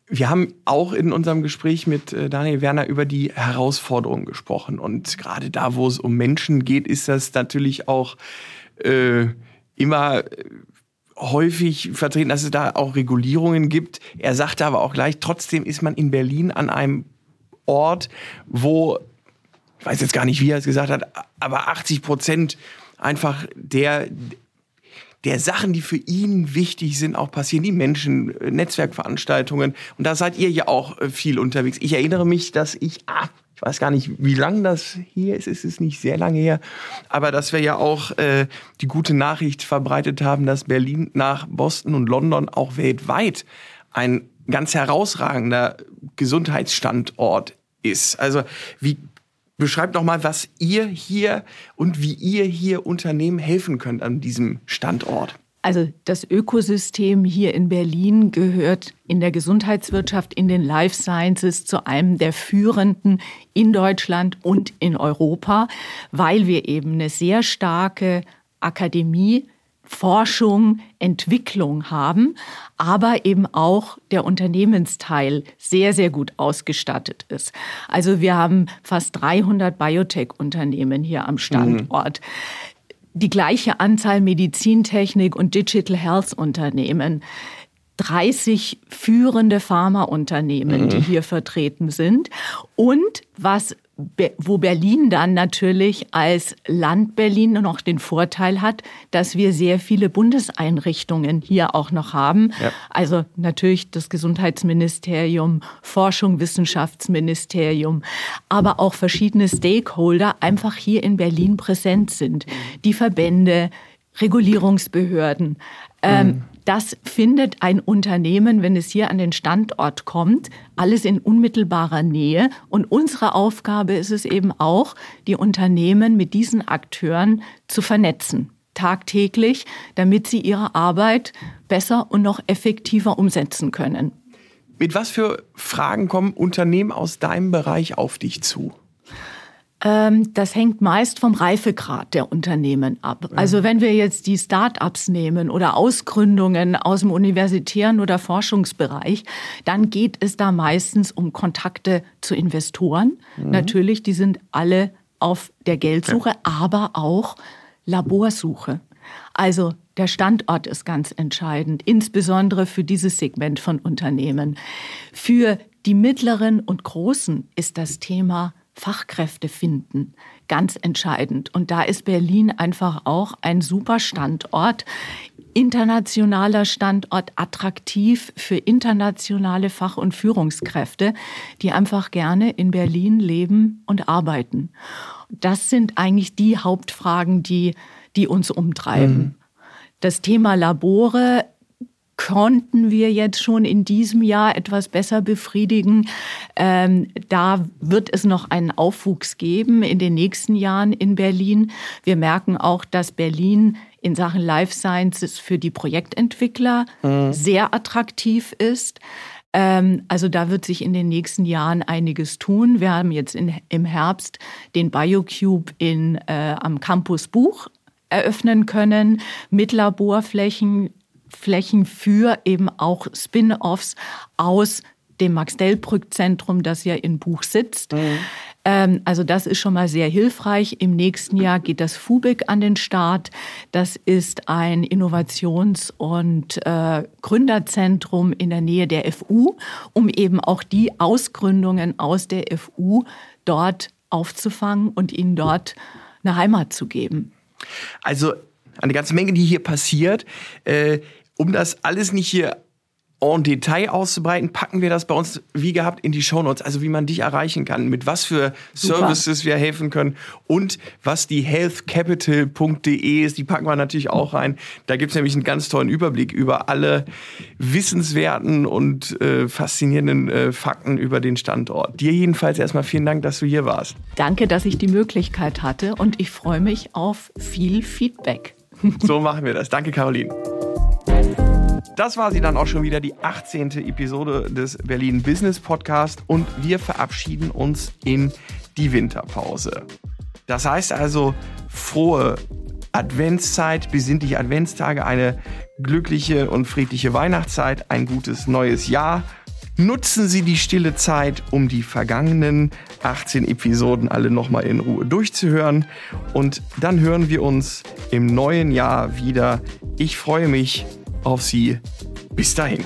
Wir haben auch in unserem Gespräch mit äh, Daniel Werner über die Herausforderungen gesprochen. Und gerade da, wo es um Menschen geht, ist das natürlich auch äh, immer äh, häufig vertreten, dass es da auch Regulierungen gibt. Er sagte aber auch gleich, trotzdem ist man in Berlin an einem Ort, wo ich weiß jetzt gar nicht, wie er es gesagt hat, aber 80 Prozent einfach der, der Sachen, die für ihn wichtig sind, auch passieren. Die Menschen, äh, Netzwerkveranstaltungen. Und da seid ihr ja auch äh, viel unterwegs. Ich erinnere mich, dass ich, ah, ich weiß gar nicht, wie lang das hier ist, es ist nicht sehr lange her, aber dass wir ja auch äh, die gute Nachricht verbreitet haben, dass Berlin nach Boston und London auch weltweit ein ganz herausragender Gesundheitsstandort ist. Also wie beschreibt noch mal, was ihr hier und wie ihr hier Unternehmen helfen könnt an diesem Standort. Also das Ökosystem hier in Berlin gehört in der Gesundheitswirtschaft, in den Life Sciences zu einem der führenden in Deutschland und in Europa, weil wir eben eine sehr starke Akademie Forschung, Entwicklung haben, aber eben auch der Unternehmensteil sehr, sehr gut ausgestattet ist. Also wir haben fast 300 Biotech-Unternehmen hier am Standort. Mhm. Die gleiche Anzahl Medizintechnik- und Digital Health-Unternehmen. 30 führende Pharmaunternehmen, mhm. die hier vertreten sind. Und was wo Berlin dann natürlich als Land Berlin noch den Vorteil hat, dass wir sehr viele Bundeseinrichtungen hier auch noch haben. Ja. Also natürlich das Gesundheitsministerium, Forschung, Wissenschaftsministerium, aber auch verschiedene Stakeholder einfach hier in Berlin präsent sind. Die Verbände, Regulierungsbehörden. Ähm, mhm. Das findet ein Unternehmen, wenn es hier an den Standort kommt, alles in unmittelbarer Nähe. Und unsere Aufgabe ist es eben auch, die Unternehmen mit diesen Akteuren zu vernetzen tagtäglich, damit sie ihre Arbeit besser und noch effektiver umsetzen können. Mit was für Fragen kommen Unternehmen aus deinem Bereich auf dich zu? Ähm, das hängt meist vom Reifegrad der Unternehmen ab. Also wenn wir jetzt die Start-ups nehmen oder Ausgründungen aus dem universitären oder Forschungsbereich, dann geht es da meistens um Kontakte zu Investoren. Mhm. Natürlich, die sind alle auf der Geldsuche, aber auch Laborsuche. Also der Standort ist ganz entscheidend, insbesondere für dieses Segment von Unternehmen. Für die mittleren und großen ist das Thema Fachkräfte finden ganz entscheidend. Und da ist Berlin einfach auch ein super Standort, internationaler Standort, attraktiv für internationale Fach- und Führungskräfte, die einfach gerne in Berlin leben und arbeiten. Das sind eigentlich die Hauptfragen, die, die uns umtreiben. Mhm. Das Thema Labore konnten wir jetzt schon in diesem Jahr etwas besser befriedigen. Ähm, da wird es noch einen Aufwuchs geben in den nächsten Jahren in Berlin. Wir merken auch, dass Berlin in Sachen Life Sciences für die Projektentwickler mhm. sehr attraktiv ist. Ähm, also da wird sich in den nächsten Jahren einiges tun. Wir haben jetzt in, im Herbst den BioCube in, äh, am Campus Buch eröffnen können mit Laborflächen, Flächen für eben auch Spin-offs aus dem Max-Delbrück-Zentrum, das ja in Buch sitzt. Mhm. Ähm, also das ist schon mal sehr hilfreich. Im nächsten Jahr geht das FUBIC an den Start. Das ist ein Innovations- und äh, Gründerzentrum in der Nähe der FU, um eben auch die Ausgründungen aus der FU dort aufzufangen und ihnen dort eine Heimat zu geben. Also eine ganze Menge, die hier passiert. Äh, um das alles nicht hier en Detail auszubreiten, packen wir das bei uns wie gehabt in die Shownotes, also wie man dich erreichen kann, mit was für Super. Services wir helfen können und was die healthcapital.de ist, die packen wir natürlich auch rein. Da gibt es nämlich einen ganz tollen Überblick über alle wissenswerten und äh, faszinierenden äh, Fakten über den Standort. Dir jedenfalls erstmal vielen Dank, dass du hier warst. Danke, dass ich die Möglichkeit hatte und ich freue mich auf viel Feedback. So machen wir das. Danke, Caroline. Das war sie dann auch schon wieder, die 18. Episode des Berlin Business Podcast und wir verabschieden uns in die Winterpause. Das heißt also frohe Adventszeit, besinnliche Adventstage, eine glückliche und friedliche Weihnachtszeit, ein gutes neues Jahr. Nutzen Sie die stille Zeit, um die vergangenen 18 Episoden alle nochmal in Ruhe durchzuhören. Und dann hören wir uns im neuen Jahr wieder. Ich freue mich auf Sie. Bis dahin.